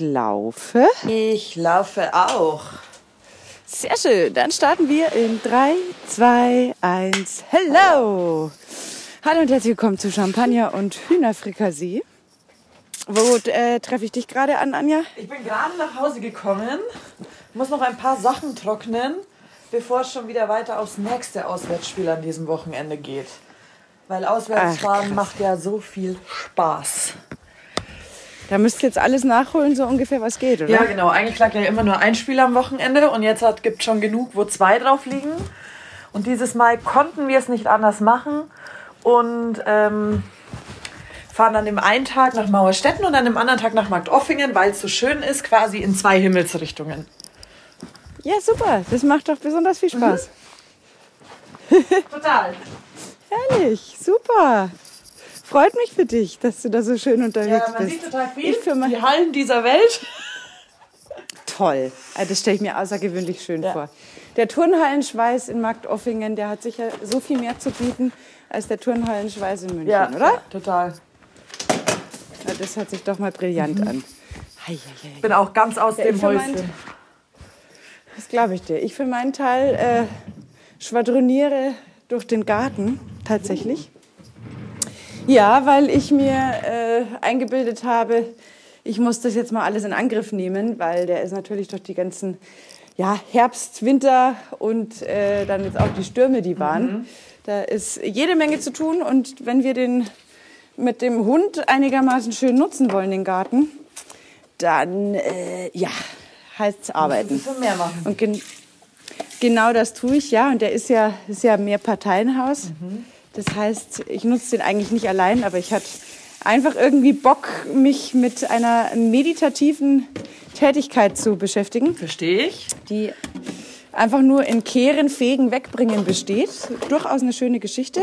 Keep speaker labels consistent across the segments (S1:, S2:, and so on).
S1: laufe.
S2: Ich laufe auch.
S1: Sehr schön. Dann starten wir in 3, 2, 1. Hello! Hallo und herzlich willkommen zu Champagner und Hühnerfrikassee. Wo äh, treffe ich dich gerade an, Anja?
S2: Ich bin gerade nach Hause gekommen, muss noch ein paar Sachen trocknen, bevor es schon wieder weiter aufs nächste Auswärtsspiel an diesem Wochenende geht. Weil Auswärtsfahren
S1: Ach,
S2: macht ja so viel Spaß.
S1: Da müsst ihr jetzt alles nachholen, so ungefähr was geht, oder?
S2: Ja, genau. Eigentlich lag ja immer nur ein Spiel am Wochenende und jetzt gibt es schon genug, wo zwei drauf liegen. Und dieses Mal konnten wir es nicht anders machen und ähm, fahren dann im einen Tag nach Mauerstetten und dann im anderen Tag nach Marktoffingen, weil es so schön ist, quasi in zwei Himmelsrichtungen.
S1: Ja, super. Das macht doch besonders viel Spaß.
S2: Total.
S1: Herrlich, super. Freut mich für dich, dass du da so schön unterwegs
S2: Ja, man
S1: bist.
S2: sieht total viel.
S1: Ich für mein-
S2: die Hallen dieser Welt.
S1: Toll. Also Das stelle ich mir außergewöhnlich schön vor. Der Turnhallenschweiß in Marktoffingen, der hat sicher so viel mehr zu bieten als der Turnhallenschweiß in München, oder?
S2: total.
S1: Ja, das hört sich doch mal brillant an. Hei, hei.
S2: Ich bin auch ganz aus
S1: Ja,
S2: dem
S1: für mein-
S2: Häuschen.
S1: Das glaube ich dir. Ich für meinen Teil äh, schwadroniere durch den Garten tatsächlich. Ja, weil ich mir äh, eingebildet habe, ich muss das jetzt mal alles in Angriff nehmen, weil der ist natürlich durch die ganzen ja, Herbst, Winter und äh, dann jetzt auch die Stürme, die waren. Da ist jede Menge zu tun und wenn wir den mit dem Hund einigermaßen schön nutzen wollen, den Garten, dann äh, ja, heißt arbeiten.
S2: Ein bisschen mehr machen.
S1: Und gen genau das tue ich, ja. Und der ist ja, ist ja mehr Parteienhaus. Das heißt, ich nutze den eigentlich nicht allein, aber ich hatte einfach irgendwie Bock, mich mit einer meditativen Tätigkeit zu beschäftigen,
S2: Verstehe ich.
S1: die einfach nur in Kehren, Fegen, Wegbringen besteht. Durchaus eine schöne Geschichte.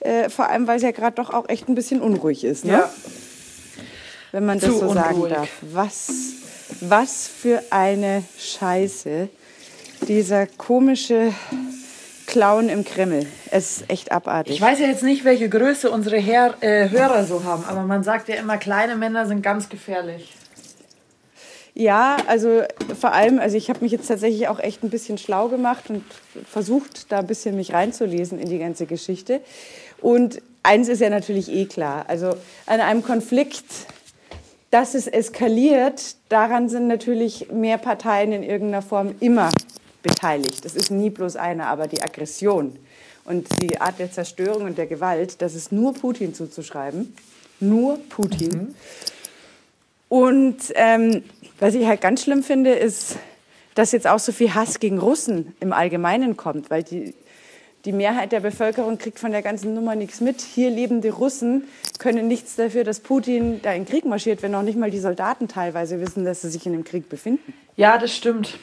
S1: Äh, vor allem, weil es ja gerade doch auch echt ein bisschen unruhig ist, ne?
S2: Ja.
S1: wenn man das
S2: Zu
S1: so sagen
S2: unruhig.
S1: darf. Was, was für eine Scheiße. Dieser komische Clown im Kreml. Es ist echt abartig.
S2: Ich weiß ja jetzt nicht, welche Größe unsere Her äh, Hörer so haben, aber man sagt ja immer, kleine Männer sind ganz gefährlich.
S1: Ja, also vor allem, also ich habe mich jetzt tatsächlich auch echt ein bisschen schlau gemacht und versucht, da ein bisschen mich reinzulesen in die ganze Geschichte. Und eins ist ja natürlich eh klar. Also an einem Konflikt, dass es eskaliert, daran sind natürlich mehr Parteien in irgendeiner Form immer beteiligt. Es ist nie bloß einer, aber die Aggression und die Art der Zerstörung und der Gewalt, das ist nur Putin zuzuschreiben. Nur Putin. Und ähm, was ich halt ganz schlimm finde, ist, dass jetzt auch so viel Hass gegen Russen im Allgemeinen kommt, weil die, die Mehrheit der Bevölkerung kriegt von der ganzen Nummer nichts mit. Hier lebende Russen können nichts dafür, dass Putin da in den Krieg marschiert, wenn auch nicht mal die Soldaten teilweise wissen, dass sie sich in dem Krieg befinden.
S2: Ja, das stimmt.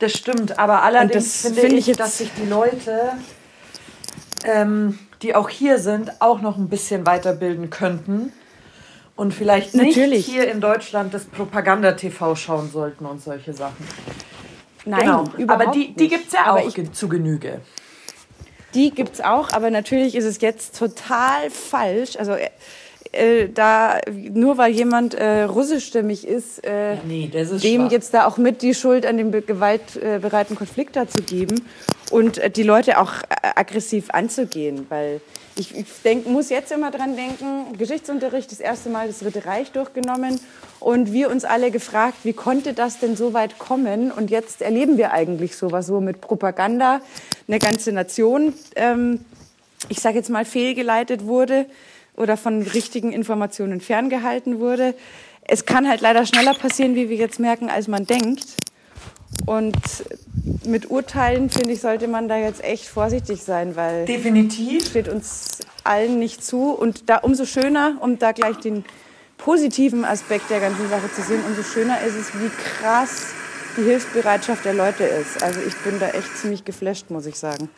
S2: Das stimmt. Aber allerdings finde
S1: finde
S2: ich,
S1: ich
S2: dass sich die Leute, ähm, die auch hier sind, auch noch ein bisschen weiterbilden könnten. Und vielleicht nicht
S1: Natürlich.
S2: hier in Deutschland das Propaganda-TV schauen sollten und solche Sachen.
S1: Nein,
S2: genau.
S1: überhaupt
S2: Aber die, die gibt es ja
S1: Aber
S2: auch
S1: ich-
S2: zu Genüge.
S1: Die gibt's auch, aber natürlich ist es jetzt total falsch. Also äh, da nur weil jemand äh, russischstämmig ist, äh,
S2: nee, das ist
S1: dem
S2: schwach.
S1: jetzt da auch mit die Schuld an dem be- gewaltbereiten Konflikt da zu geben und äh, die Leute auch äh, aggressiv anzugehen, weil ich, ich denk, muss jetzt immer dran denken, Geschichtsunterricht das erste Mal das Dritte Reich durchgenommen und wir uns alle gefragt, wie konnte das denn so weit kommen und jetzt erleben wir eigentlich sowas, wo mit Propaganda eine ganze Nation, ähm, ich sage jetzt mal, fehlgeleitet wurde oder von richtigen Informationen ferngehalten wurde. Es kann halt leider schneller passieren, wie wir jetzt merken, als man denkt. Und mit Urteilen, finde ich, sollte man da jetzt echt vorsichtig sein, weil
S2: Definitiv.
S1: steht uns allen nicht zu. Und da umso schöner, um da gleich den positiven Aspekt der ganzen Sache zu sehen, umso schöner ist es, wie krass die Hilfsbereitschaft der Leute ist. Also ich bin da echt ziemlich geflasht, muss ich sagen.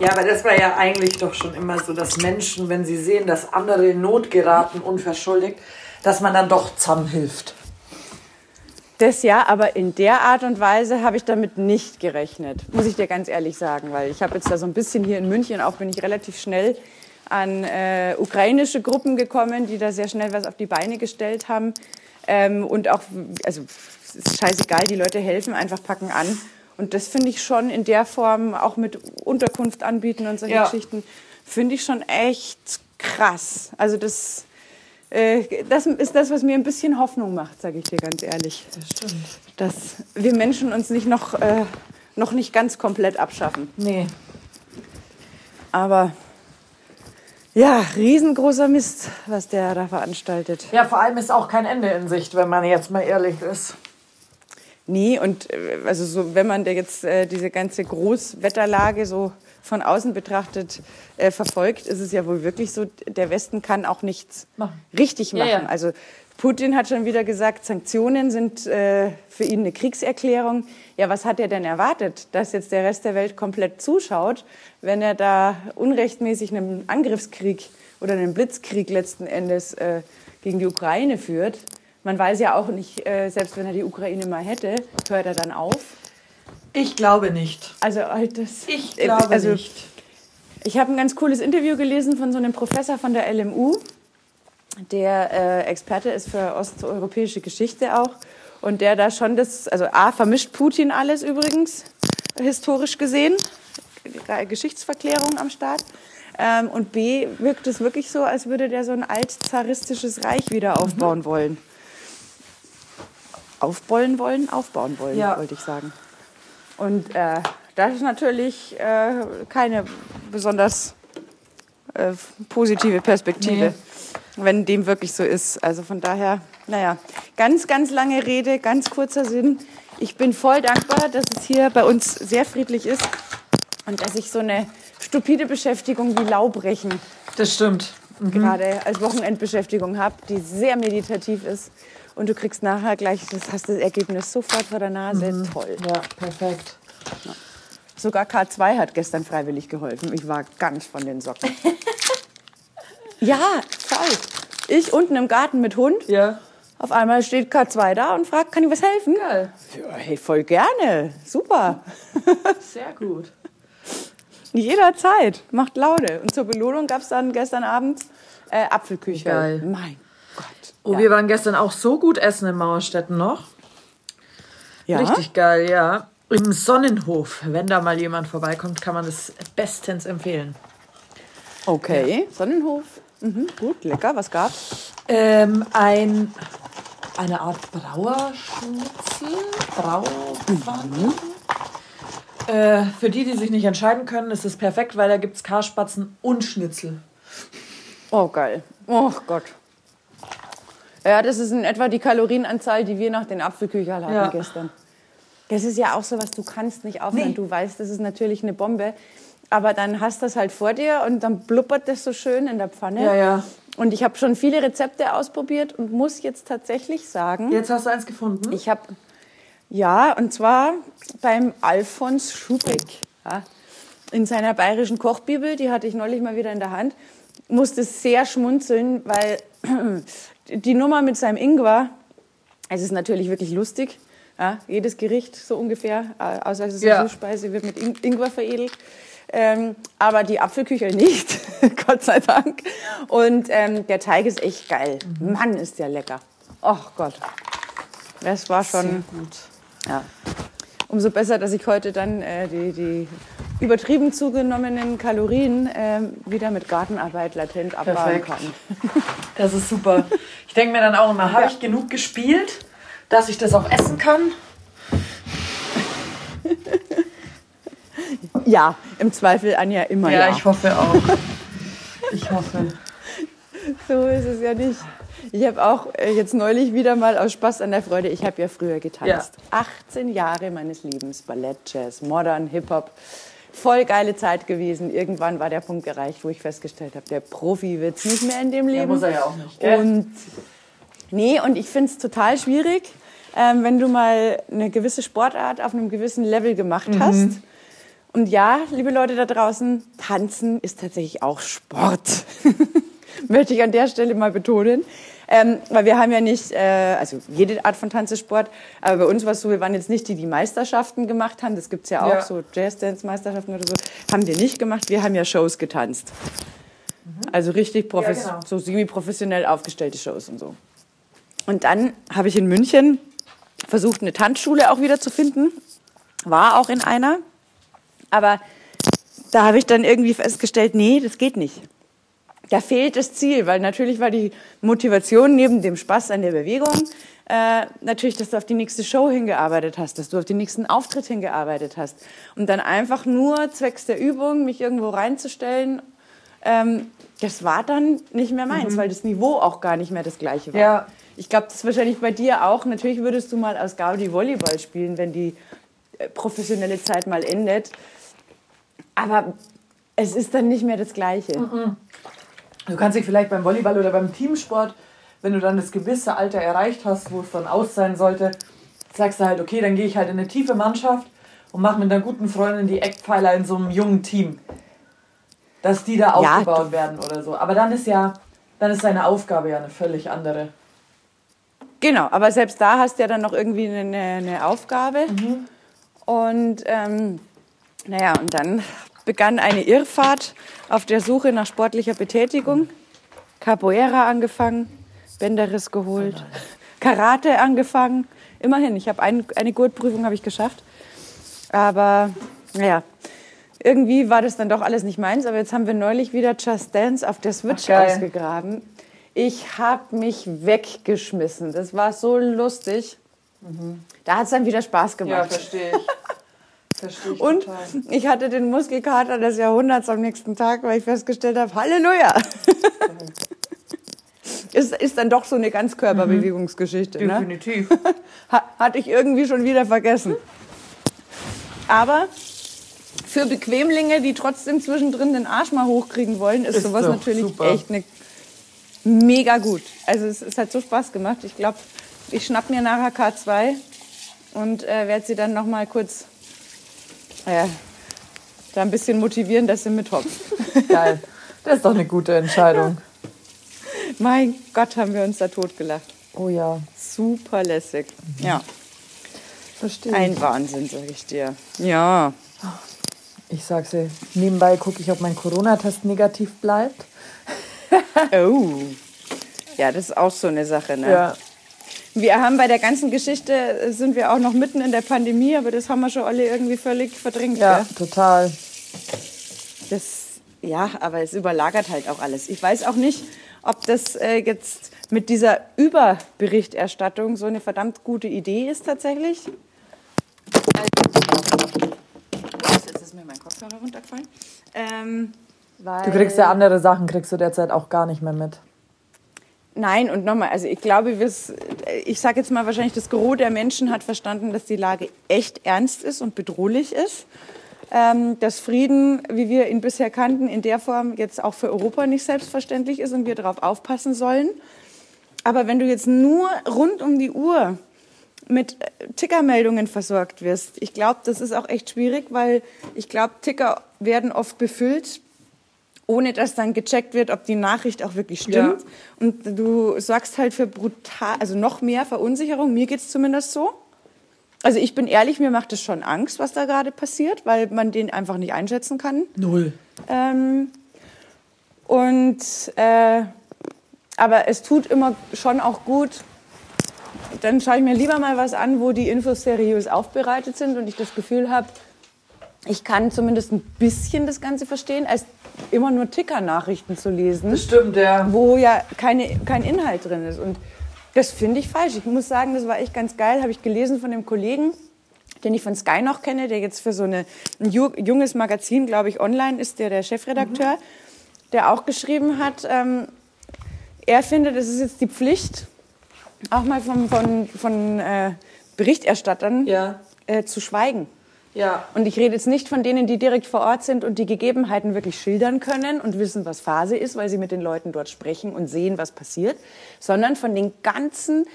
S2: Ja, aber das war ja eigentlich doch schon immer so, dass Menschen, wenn sie sehen, dass andere in Not geraten, unverschuldigt, dass man dann doch zusammenhilft.
S1: Das ja, aber in der Art und Weise habe ich damit nicht gerechnet, muss ich dir ganz ehrlich sagen, weil ich habe jetzt da so ein bisschen hier in München auch bin ich relativ schnell an äh, ukrainische Gruppen gekommen, die da sehr schnell was auf die Beine gestellt haben. Ähm, und auch, also ist scheißegal, die Leute helfen, einfach packen an. Und das finde ich schon in der Form, auch mit Unterkunft anbieten und solche
S2: Ja.
S1: Geschichten, finde ich schon echt krass. Also das, äh, das ist das, was mir ein bisschen Hoffnung macht, sage ich dir ganz ehrlich.
S2: Das stimmt.
S1: Dass wir Menschen uns nicht noch, äh, noch nicht ganz komplett abschaffen.
S2: Nee.
S1: Aber ja, riesengroßer Mist, was der da veranstaltet.
S2: Ja, vor allem ist auch kein Ende in Sicht, wenn man jetzt mal ehrlich ist.
S1: Nee, und äh, also so, wenn man da jetzt äh, diese ganze Großwetterlage so von außen betrachtet äh, verfolgt, ist es ja wohl wirklich so, der Westen kann auch nichts
S2: Machen.
S1: richtig
S2: Ja,
S1: machen.
S2: ja.
S1: Also Putin hat schon wieder gesagt, Sanktionen sind äh, für ihn eine Kriegserklärung. Ja, was hat er denn erwartet? Dass jetzt der Rest der Welt komplett zuschaut, wenn er da unrechtmäßig einen Angriffskrieg oder einen Blitzkrieg letzten Endes äh, gegen die Ukraine führt? Man weiß ja auch nicht, äh, selbst wenn er die Ukraine mal hätte, hört er dann auf.
S2: Ich glaube nicht.
S1: Also halt das.
S2: Ich glaube
S1: also,
S2: nicht.
S1: Ich habe ein ganz cooles Interview gelesen von so einem Professor von der LMU, der äh, Experte ist für osteuropäische Geschichte auch. Und der da schon das, also A, vermischt Putin alles übrigens, historisch gesehen, Geschichtsverklärung am Start. Ähm, und B, wirkt es wirklich so, als würde der so ein altzaristisches Reich wieder aufbauen wollen. Aufbauen wollen, aufbauen wollen,
S2: Ja.
S1: wollte ich sagen. Und äh, das ist natürlich äh, keine besonders äh, positive Perspektive, wenn dem wirklich so ist. Also von daher, naja, ganz, ganz lange Rede, ganz kurzer Sinn. Ich bin voll dankbar, dass es hier bei uns sehr friedlich ist und dass ich so eine stupide Beschäftigung wie Laubrechen
S2: Das stimmt.
S1: gerade als Wochenendbeschäftigung habe, die sehr meditativ ist. Und du kriegst nachher gleich, das hast das Ergebnis sofort vor der Nase. Toll.
S2: Ja, perfekt.
S1: Sogar K2 hat gestern freiwillig geholfen. Ich war ganz von den Socken. ja, voll. Ich unten im Garten mit Hund.
S2: Ja.
S1: Auf einmal steht K2 da und fragt, kann ich was helfen?
S2: Geil.
S1: Ja, hey, voll gerne. Super.
S2: Sehr gut.
S1: Jederzeit. Macht Laude. Und zur Belohnung gab es dann gestern Abend äh, Apfelküche.
S2: Geil.
S1: Mein.
S2: Oh,
S1: ja.
S2: wir waren gestern auch so gut essen in Mauerstetten noch.
S1: ja?
S2: Richtig geil, ja. Im Sonnenhof. Wenn da mal jemand vorbeikommt, kann man das bestens empfehlen.
S1: Okay. Sonnenhof. Mhm, gut, lecker. Was gab's?
S2: Ähm, ein, eine Art Brauerschnitzel. Brauwanne. Äh, für die, die sich nicht entscheiden können, ist es perfekt, weil da gibt es Karspatzen und Schnitzel.
S1: Oh, geil. Oh Gott. Ja, das ist in etwa die Kalorienanzahl, die wir nach den Apfelküchern hatten
S2: Ja.
S1: gestern. Das ist ja auch so was, du kannst nicht aufhören.
S2: Nee.
S1: Du weißt, das ist natürlich eine Bombe. Aber dann hast du das halt vor dir und dann blubbert das so schön in der Pfanne.
S2: Ja, ja.
S1: Und ich habe schon viele Rezepte ausprobiert und muss jetzt tatsächlich sagen,
S2: Jetzt hast du eins gefunden.
S1: ich habe, ja, und zwar beim Alfons Schubeck. Ja, in seiner bayerischen Kochbibel, die hatte ich neulich mal wieder in der Hand, musste sehr schmunzeln, weil die Nummer mit seinem Ingwer, es ist natürlich wirklich lustig. Ja, jedes Gericht so ungefähr, äh, außer es ist
S2: Ja.
S1: eine Süßspeise, wird mit In Ingwer veredelt. Ähm, aber die Apfelküche nicht, Gott sei Dank. Und ähm, der Teig ist echt geil. Mann, ist der lecker. Ach Gott. Das war schon.
S2: Sehr gut.
S1: Ja. Umso besser, dass ich heute dann äh, die, die übertrieben zugenommenen Kalorien ähm, wieder mit Gartenarbeit latent abbauen kann.
S2: Das ist super. Ich denke mir dann auch immer, habe ich genug gespielt, dass ich das auch essen kann?
S1: Ja, im Zweifel Anja immer ja.
S2: Ja, ich hoffe auch. Ich hoffe.
S1: So ist es ja nicht. Ich habe auch äh, jetzt neulich wieder mal aus Spaß an der Freude, ich habe ja früher getanzt. 18 Jahre meines Lebens, Ballett, Jazz, Modern, Hip-Hop. Voll geile Zeit gewesen. Irgendwann war der Punkt erreicht, wo ich festgestellt habe, der Profi wird's nicht mehr in dem Leben.
S2: muss er ja auch nicht, gell?
S1: Und nee, und ich finde es total schwierig, ähm, wenn du mal eine gewisse Sportart auf einem gewissen Level gemacht
S2: Mhm.
S1: hast. Und ja, liebe Leute da draußen, tanzen ist tatsächlich auch Sport. Möchte ich an der Stelle mal betonen. Ähm, weil wir haben ja nicht, äh, also jede Art von Tanz ist Sport, aber bei uns war es so, wir waren jetzt nicht die, die Meisterschaften gemacht haben, das gibt's ja auch,
S2: Ja.
S1: so Jazz-Dance-Meisterschaften oder so, haben wir nicht gemacht, wir haben ja Shows getanzt. Also richtig profes
S2: Ja, genau.
S1: so semi-professionell aufgestellte Shows und so. Und dann habe ich in München versucht, eine Tanzschule auch wieder zu finden. War auch in einer. Aber da habe ich dann irgendwie festgestellt, nee, das geht nicht. Da fehlt das Ziel, weil natürlich war die Motivation neben dem Spaß an der Bewegung äh, natürlich, dass du auf die nächste Show hingearbeitet hast, dass du auf den nächsten Auftritt hingearbeitet hast. Und dann einfach nur zwecks der Übung, mich irgendwo reinzustellen, ähm, das war dann nicht mehr meins, mhm. weil das Niveau auch gar nicht mehr das gleiche war. Ja. Ich glaube, das ist wahrscheinlich bei dir auch. Natürlich würdest du mal aus Gaudi Volleyball spielen, wenn die äh, professionelle Zeit mal endet. Aber es ist dann nicht mehr das Gleiche. Mhm.
S2: Du kannst dich vielleicht beim Volleyball oder beim Teamsport, wenn du dann das gewisse Alter erreicht hast, wo es dann aus sein sollte, sagst du halt, okay, dann gehe ich halt in eine tiefe Mannschaft und mache mit einer guten Freundin die Eckpfeiler in so einem jungen Team. Dass die da ja, aufgebaut werden oder so. Aber dann ist ja, dann ist deine Aufgabe ja eine völlig andere.
S1: Genau, aber selbst da hast du ja dann noch irgendwie eine, eine Aufgabe. Mhm. Und ähm, naja, und dann begann eine Irrfahrt auf der Suche nach sportlicher Betätigung. Capoeira angefangen, Bänderriss geholt, Karate angefangen. Immerhin, ich habe ein, eine Gurtprüfung habe ich geschafft. Aber naja, irgendwie war das dann doch alles nicht meins. Aber jetzt haben wir neulich wieder Just Dance auf der Switch Ach, ausgegraben. Ich habe mich weggeschmissen. Das war so lustig. Mhm. Da hat es dann wieder Spaß gemacht. Ja, verstehe ich. Verstehe ich Und total. ich hatte den Muskelkater des Jahrhunderts am nächsten Tag, weil ich festgestellt habe, Halleluja. ist, ist dann doch so eine Ganzkörperbewegungsgeschichte. Mhm. Definitiv. Ne? Hatte ich irgendwie schon wieder vergessen. Aber für Bequemlinge, die trotzdem zwischendrin den Arsch mal hochkriegen wollen, ist, ist sowas natürlich super. echt eine mega gut. Also es, es hat so Spaß gemacht. Ich glaube, ich schnapp mir nachher K2 und äh, werde sie dann noch mal kurz äh, da ein bisschen motivieren, dass sie mithoppt.
S2: Geil. Das ist doch eine gute Entscheidung.
S1: mein Gott, haben wir uns da totgelacht.
S2: Oh ja.
S1: Super lässig. Mhm. Ja. Verstehe. Ein Wahnsinn, sag ich dir. Ja.
S2: Ich sag's dir, nebenbei gucke ich, ob mein Corona-Test negativ bleibt.
S1: oh. Ja, das ist auch so eine Sache, ne? Ja. Wir haben bei der ganzen Geschichte, äh, sind wir auch noch mitten in der Pandemie, aber das haben wir schon alle irgendwie völlig verdrängt.
S2: Ja, gell? total.
S1: Das, ja, aber es überlagert halt auch alles. Ich weiß auch nicht, ob das äh, jetzt mit dieser Überberichterstattung so eine verdammt gute Idee ist tatsächlich. Jetzt ist mir mein Kopfhörer runtergefallen. Ähm,
S2: du kriegst ja andere Sachen, kriegst du derzeit auch gar nicht mehr mit.
S1: Nein, und nochmal, also ich glaube, ich sage jetzt mal wahrscheinlich, das Gros der Menschen hat verstanden, dass die Lage echt ernst ist und bedrohlich ist. Ähm, dass Frieden, wie wir ihn bisher kannten, in der Form jetzt auch für Europa nicht selbstverständlich ist und wir darauf aufpassen sollen. Aber wenn du jetzt nur rund um die Uhr mit Tickermeldungen versorgt wirst, ich glaube, das ist auch echt schwierig, weil ich glaube, Ticker werden oft befüllt ohne dass dann gecheckt wird, ob die Nachricht auch wirklich stimmt. Ja. Und du sorgst halt für brutal, also noch mehr Verunsicherung. Mir geht es zumindest so. Also ich bin ehrlich, mir macht es schon Angst, was da gerade passiert, weil man den einfach nicht einschätzen kann.
S2: Null.
S1: Ähm, und äh, aber es tut immer schon auch gut. Dann schaue ich mir lieber mal was an, wo die Infos seriös aufbereitet sind und ich das Gefühl habe, ich kann zumindest ein bisschen das Ganze verstehen, als immer nur Ticker-Nachrichten zu lesen.
S2: Das stimmt, ja.
S1: Wo ja keine, kein Inhalt drin ist. Und das finde ich falsch. Ich muss sagen, das war echt ganz geil. Habe ich gelesen von dem Kollegen, den ich von Sky noch kenne, der jetzt für so eine, ein junges Magazin, glaube ich, online ist, der der Chefredakteur, mhm. der auch geschrieben hat, ähm, er findet, es ist jetzt die Pflicht, auch mal von, von, von äh, Berichterstattern ja. äh, zu schweigen.
S2: Ja.
S1: Und ich rede jetzt nicht von denen, die direkt vor Ort sind und die Gegebenheiten wirklich schildern können und wissen, was Phase ist, weil sie mit den Leuten dort sprechen und sehen, was passiert, sondern von den ganzen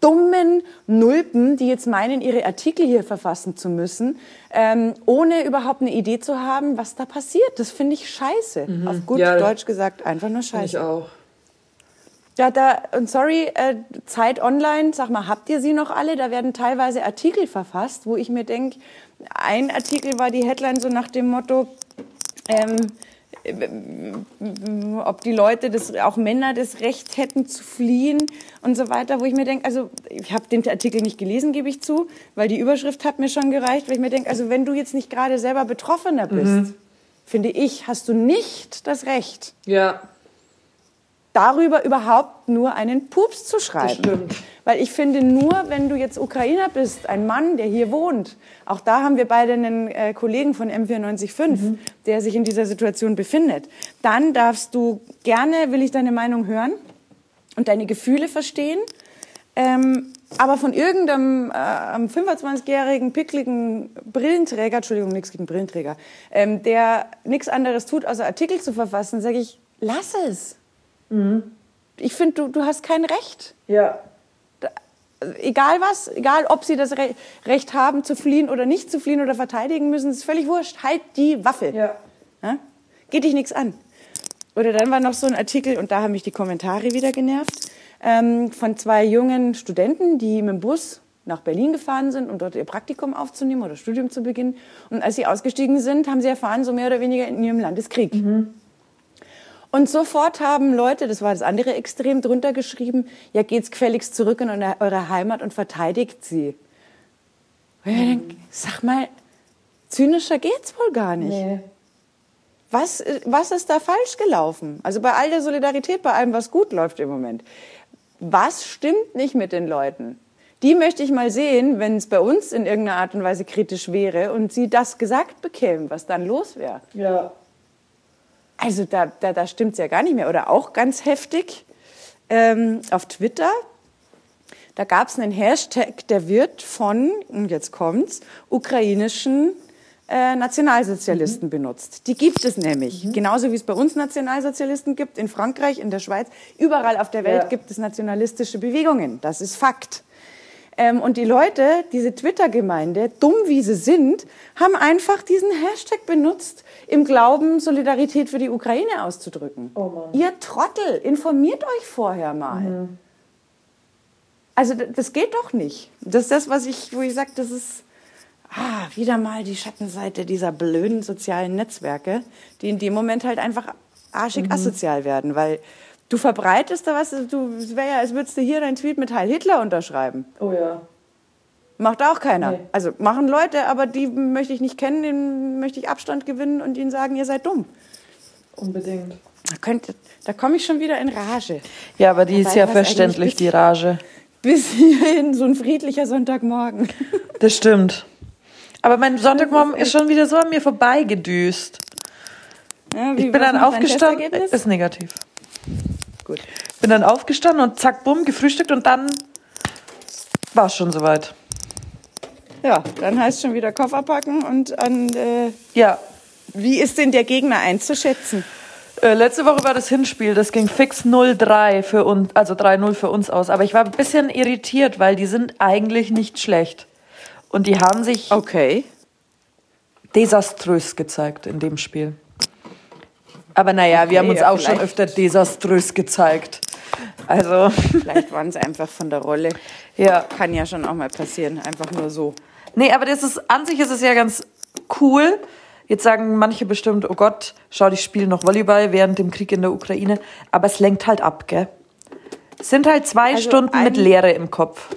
S1: dummen Nulpen, die jetzt meinen, ihre Artikel hier verfassen zu müssen, ähm, ohne überhaupt eine Idee zu haben, was da passiert. Das finde ich scheiße. Mhm. Auf gut ja, Deutsch gesagt, einfach nur scheiße.
S2: Ich auch.
S1: Ja, da, und sorry, äh, Zeit Online, sag mal, habt ihr sie noch alle? Da werden teilweise Artikel verfasst, wo ich mir denke, ein Artikel war die Headline so nach dem Motto, ähm, ob die Leute, das, auch Männer, das Recht hätten zu fliehen und so weiter, wo ich mir denke, also ich habe den Artikel nicht gelesen, gebe ich zu, weil die Überschrift hat mir schon gereicht, weil ich mir denke, also wenn du jetzt nicht gerade selber Betroffener bist, mhm. finde ich, hast du nicht das Recht.
S2: Ja
S1: darüber überhaupt nur einen Pups zu schreiben. Weil ich finde, nur wenn du jetzt Ukrainer bist, ein Mann, der hier wohnt, auch da haben wir beide einen äh, Kollegen von M945, mhm. der sich in dieser Situation befindet, dann darfst du gerne, will ich deine Meinung hören und deine Gefühle verstehen. Ähm, aber von irgendeinem äh, 25-jährigen, pickligen Brillenträger, Entschuldigung, nichts gegen Brillenträger, ähm, der nichts anderes tut, außer Artikel zu verfassen, sage ich, lass es. Mhm. Ich finde, du, du hast kein Recht.
S2: Ja.
S1: Da, egal was, egal ob sie das Re Recht haben zu fliehen oder nicht zu fliehen oder verteidigen müssen, ist völlig wurscht. Halt die Waffe.
S2: Ja.
S1: ja? Geht dich nichts an. Oder dann war noch so ein Artikel, und da haben mich die Kommentare wieder genervt, ähm, von zwei jungen Studenten, die mit dem Bus nach Berlin gefahren sind, um dort ihr Praktikum aufzunehmen oder Studium zu beginnen. Und als sie ausgestiegen sind, haben sie erfahren, so mehr oder weniger in ihrem Landeskrieg. Mhm. Und sofort haben Leute, das war das andere Extrem, drunter geschrieben, ja geht's gefälligst zurück in eure Heimat und verteidigt sie. Und ich denke, sag mal, zynischer geht's wohl gar nicht. Nee. Was, was ist da falsch gelaufen? Also bei all der Solidarität, bei allem, was gut läuft im Moment. Was stimmt nicht mit den Leuten? Die möchte ich mal sehen, wenn es bei uns in irgendeiner Art und Weise kritisch wäre und sie das gesagt bekämen, was dann los wäre.
S2: Ja.
S1: Also da, da, da stimmt es ja gar nicht mehr. Oder auch ganz heftig ähm, auf Twitter. Da gab es einen Hashtag, der wird von, und jetzt kommt's, ukrainischen äh, Nationalsozialisten mhm. benutzt. Die gibt es nämlich. Mhm. Genauso wie es bei uns Nationalsozialisten gibt, in Frankreich, in der Schweiz, überall auf der Welt ja. gibt es nationalistische Bewegungen. Das ist Fakt. Ähm, und die Leute, diese Twitter-Gemeinde, dumm wie sie sind, haben einfach diesen Hashtag benutzt, im Glauben, Solidarität für die Ukraine auszudrücken. Oh Ihr Trottel, informiert euch vorher mal. Mhm. Also das geht doch nicht. Das ist das, was ich, wo ich sage, das ist ah, wieder mal die Schattenseite dieser blöden sozialen Netzwerke, die in dem Moment halt einfach arschig mhm. asozial werden, weil Du verbreitest da was, du, es wäre ja, als würdest du hier deinen Tweet mit Heil Hitler unterschreiben.
S2: Oh ja.
S1: Macht auch keiner. Nee. Also machen Leute, aber die möchte ich nicht kennen, denen möchte ich Abstand gewinnen und ihnen sagen, ihr seid dumm.
S2: Unbedingt.
S1: Da, könnte, da komme ich schon wieder in Rage.
S2: Ja, aber die Dabei ist ja verständlich, die Rage.
S1: Bis hierhin so ein friedlicher Sonntagmorgen.
S2: Das stimmt. Aber mein Sonntagmorgen ist schon wieder so an mir vorbeigedüst. Ja, ich bin dann aufgestanden. Ist negativ. Gut. Bin dann aufgestanden und zack, bumm, gefrühstückt und dann war es schon soweit.
S1: Ja, dann heißt schon wieder Koffer packen und an. Äh,
S2: ja.
S1: Wie ist denn der Gegner einzuschätzen?
S2: Äh, letzte Woche war das Hinspiel, das ging fix 0-3 für uns, also 3-0 für uns aus. Aber ich war ein bisschen irritiert, weil die sind eigentlich nicht schlecht. Und die haben sich
S1: okay.
S2: desaströs gezeigt in dem Spiel. Aber naja, okay, wir haben uns ja, auch schon öfter desaströs gezeigt. Also.
S1: Vielleicht waren es einfach von der Rolle. Ja. Kann ja schon auch mal passieren, einfach nur so.
S2: Nee, aber das ist, an sich ist es ja ganz cool. Jetzt sagen manche bestimmt, oh Gott, schau, ich spiele noch Volleyball während dem Krieg in der Ukraine. Aber es lenkt halt ab, gell? Es sind halt zwei also Stunden mit Leere im Kopf.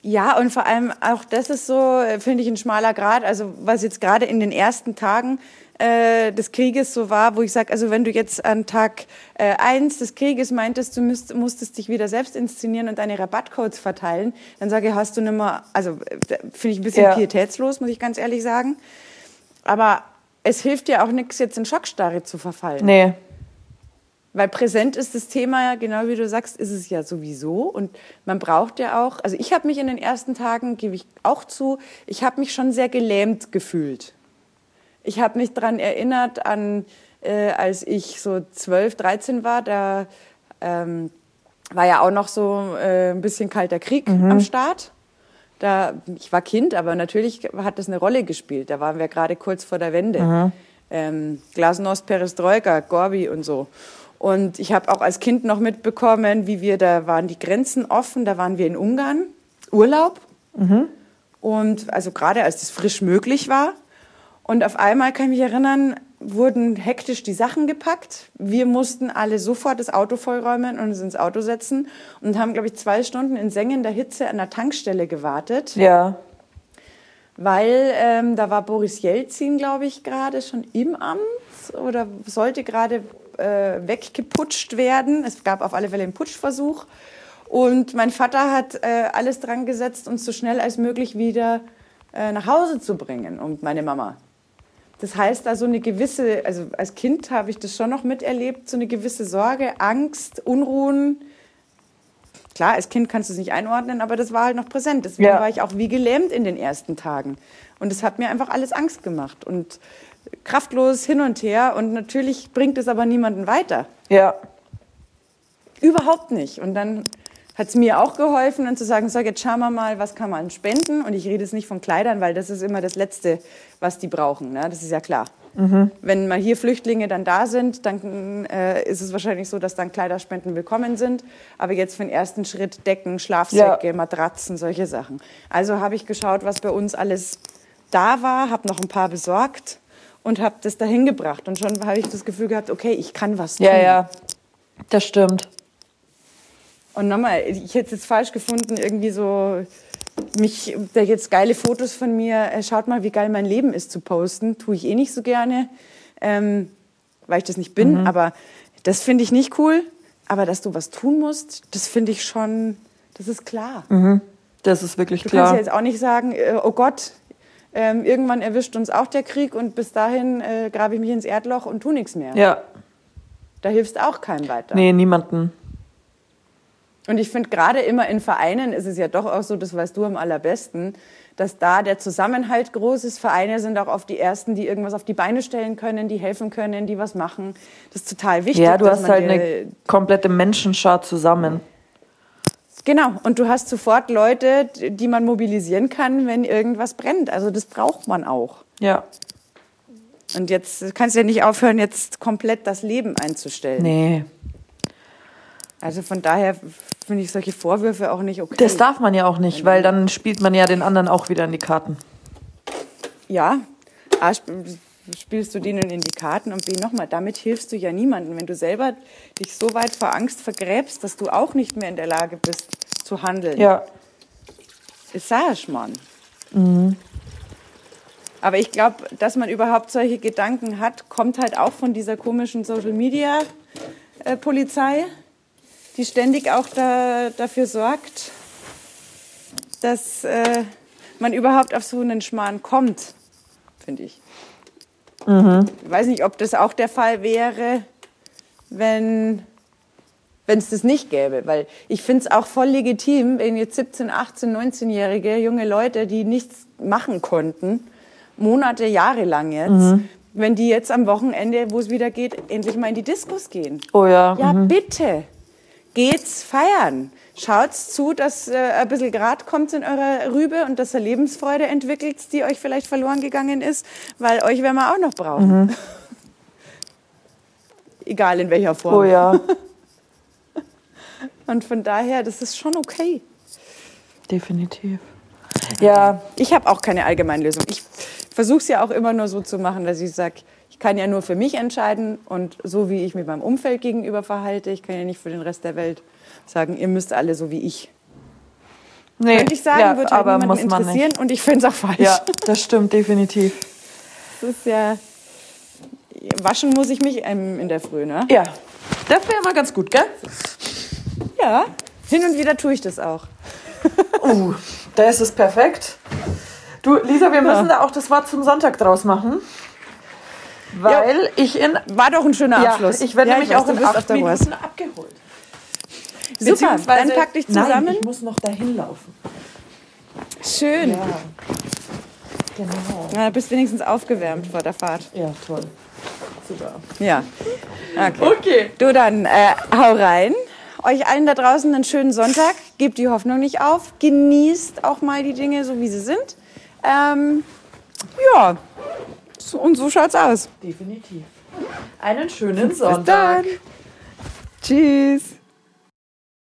S1: Ja, und vor allem auch das ist so, finde ich, ein schmaler Grad. Also was jetzt gerade in den ersten Tagen äh, des Krieges so war, wo ich sage, also wenn du jetzt an Tag äh, eins des Krieges meintest, du müsst, musstest dich wieder selbst inszenieren und deine Rabattcodes verteilen, dann sage ich, hast du nicht mehr, also äh, finde ich ein bisschen ja. pietätslos, muss ich ganz ehrlich sagen. Aber es hilft dir auch nichts, jetzt in Schockstarre zu verfallen.
S2: Nee.
S1: Weil präsent ist das Thema, genau wie du sagst, ist es ja sowieso. Und man braucht ja auch, also ich habe mich in den ersten Tagen, gebe ich auch zu, ich habe mich schon sehr gelähmt gefühlt. Ich habe mich daran erinnert, an, äh, als ich so 12, 13 war, da ähm, war ja auch noch so äh, ein bisschen kalter Krieg mhm. am Start. Da, ich war Kind, aber natürlich hat das eine Rolle gespielt. Da waren wir gerade kurz vor der Wende. Mhm. Ähm, Glasnost, Perestroika, Gorbi und so. Und ich habe auch als Kind noch mitbekommen, wie wir, da waren die Grenzen offen, da waren wir in Ungarn, Urlaub. Mhm. Und also gerade als das frisch möglich war, und auf einmal kann ich mich erinnern, wurden hektisch die Sachen gepackt. Wir mussten alle sofort das Auto vollräumen und uns ins Auto setzen und haben, glaube ich, zwei Stunden in sengender Hitze an der Tankstelle gewartet,
S2: Ja.
S1: weil ähm, da war Boris Jelzin, glaube ich, gerade schon im Amt oder sollte gerade äh, weggeputscht werden. Es gab auf alle Fälle einen Putschversuch. Und mein Vater hat äh, alles dran gesetzt, uns so schnell als möglich wieder äh, nach Hause zu bringen und meine Mama. Das heißt, da so eine gewisse, also als Kind habe ich das schon noch miterlebt, so eine gewisse Sorge, Angst, Unruhen. Klar, als Kind kannst du es nicht einordnen, aber das war halt noch präsent. Deswegen
S2: Ja.
S1: war ich auch wie gelähmt in den ersten Tagen. Und es hat mir einfach alles Angst gemacht und kraftlos hin und her. Und natürlich bringt es aber niemanden weiter.
S2: Ja.
S1: Überhaupt nicht. Und dann hat es mir auch geholfen, dann zu sagen, so, jetzt schauen wir mal, was kann man spenden. Und ich rede jetzt nicht von Kleidern, weil das ist immer das Letzte, was die brauchen. Ne? Das ist ja klar. Wenn mal hier Flüchtlinge dann da sind, dann äh, ist es wahrscheinlich so, dass dann Kleiderspenden willkommen sind. Aber jetzt für den ersten Schritt Decken, Schlafsäcke,
S2: Ja.
S1: Matratzen, solche Sachen. Also habe ich geschaut, was bei uns alles da war, habe noch ein paar besorgt und habe das dahin gebracht. Und schon habe ich das Gefühl gehabt, okay, ich kann was tun.
S2: Ja, ja. Das stimmt.
S1: Und nochmal, ich hätte es jetzt falsch gefunden, irgendwie so mich, da jetzt geile Fotos von mir, äh, schaut mal, wie geil mein Leben ist zu posten, tue ich eh nicht so gerne, ähm, weil ich das nicht bin. Aber das finde ich nicht cool. Aber dass du was tun musst, das finde ich schon, das ist klar.
S2: Das ist wirklich
S1: Du kannst
S2: klar.
S1: ja jetzt auch nicht sagen, äh, oh Gott, ähm, irgendwann erwischt uns auch der Krieg und bis dahin äh, grabe ich mich ins Erdloch und tu nichts mehr.
S2: Ja.
S1: Da hilfst auch keinem weiter.
S2: Nee, niemanden.
S1: Und ich finde, gerade immer in Vereinen ist es ja doch auch so, das weißt du am allerbesten, dass da der Zusammenhalt groß ist. Vereine sind auch oft die Ersten, die irgendwas auf die Beine stellen können, die helfen können, die was machen. Das ist total wichtig.
S2: Ja, du hast halt eine komplette Menschenschar zusammen.
S1: Genau, und du hast sofort Leute, die man mobilisieren kann, wenn irgendwas brennt. Also das braucht man auch.
S2: Ja.
S1: Und jetzt kannst du ja nicht aufhören, jetzt komplett das Leben einzustellen.
S2: Nee.
S1: Also von daher finde ich solche Vorwürfe auch nicht okay.
S2: Das darf man ja auch nicht, weil dann spielt man ja den anderen auch wieder in die Karten.
S1: Ja, A, sp- spielst du denen in die Karten und B, nochmal, damit hilfst du ja niemandem. Wenn du selber dich so weit vor Angst vergräbst, dass du auch nicht mehr in der Lage bist zu handeln.
S2: Ja.
S1: Ist sagst man. Aber ich glaube, dass man überhaupt solche Gedanken hat, kommt halt auch von dieser komischen Social Media äh, Polizei, die ständig auch da, dafür sorgt, dass äh, man überhaupt auf so einen Schmarrn kommt, finde ich. Ich weiß nicht, ob das auch der Fall wäre, wenn wenn es das nicht gäbe. Weil ich finde es auch voll legitim, wenn jetzt 17, 18, 19-jährige junge Leute, die nichts machen konnten, Monate, Jahre lang jetzt, wenn die jetzt am Wochenende, wo es wieder geht, endlich mal in die Diskos gehen.
S2: Oh ja.
S1: Ja, bitte. Geht's feiern. Schaut's zu, dass äh, ein bisschen Grad kommt in eurer Rübe und dass ihr Lebensfreude entwickelt, die euch vielleicht verloren gegangen ist, weil euch werden wir auch noch brauchen. Egal in welcher Form.
S2: Oh ja.
S1: Und von daher, das ist schon okay.
S2: Definitiv. Ja,
S1: Ich habe auch keine Allgemeinlösung. Ich versuche es ja auch immer nur so zu machen, dass ich sage, ich kann ja nur für mich entscheiden und so wie ich mit meinem Umfeld gegenüber verhalte, ich kann ja nicht für den Rest der Welt sagen, ihr müsst alle so wie ich.
S2: nee.
S1: Könnte ich sagen,
S2: ja,
S1: würde halt
S2: aber muss man
S1: interessieren
S2: nicht.
S1: und ich finde es auch falsch.
S2: Ja, das stimmt definitiv.
S1: Das ist ja, waschen muss ich mich ähm, in der Früh, ne?
S2: Ja, das wäre mal ganz gut, gell?
S1: Ja, hin und wieder tue ich das auch.
S2: Uh, das ist perfekt. Du, Lisa, wir müssen da auch das Wort zum Sonntag draus machen. Weil ich in.
S1: War doch ein schöner
S2: Ja,
S1: Abschluss.
S2: ich werde
S1: Ja,
S2: nämlich
S1: weiß,
S2: auch
S1: du
S2: in acht. Minuten abgeholt.
S1: Super, dann pack dich zusammen.
S2: Nein, ich muss noch dahin laufen.
S1: Schön.
S2: Ja, genau.
S1: Na, bist wenigstens aufgewärmt vor der Fahrt.
S2: Ja, toll. Super.
S1: Ja. Okay.
S2: Okay.
S1: Du dann, äh, hau rein. Euch allen da draußen einen schönen Sonntag. Gebt die Hoffnung nicht auf. Genießt auch mal die Dinge so, wie sie sind. Ähm, ja, und so schaut's aus.
S2: Definitiv. Einen schönen
S1: Bis
S2: Sonntag.
S1: dann. Tschüss.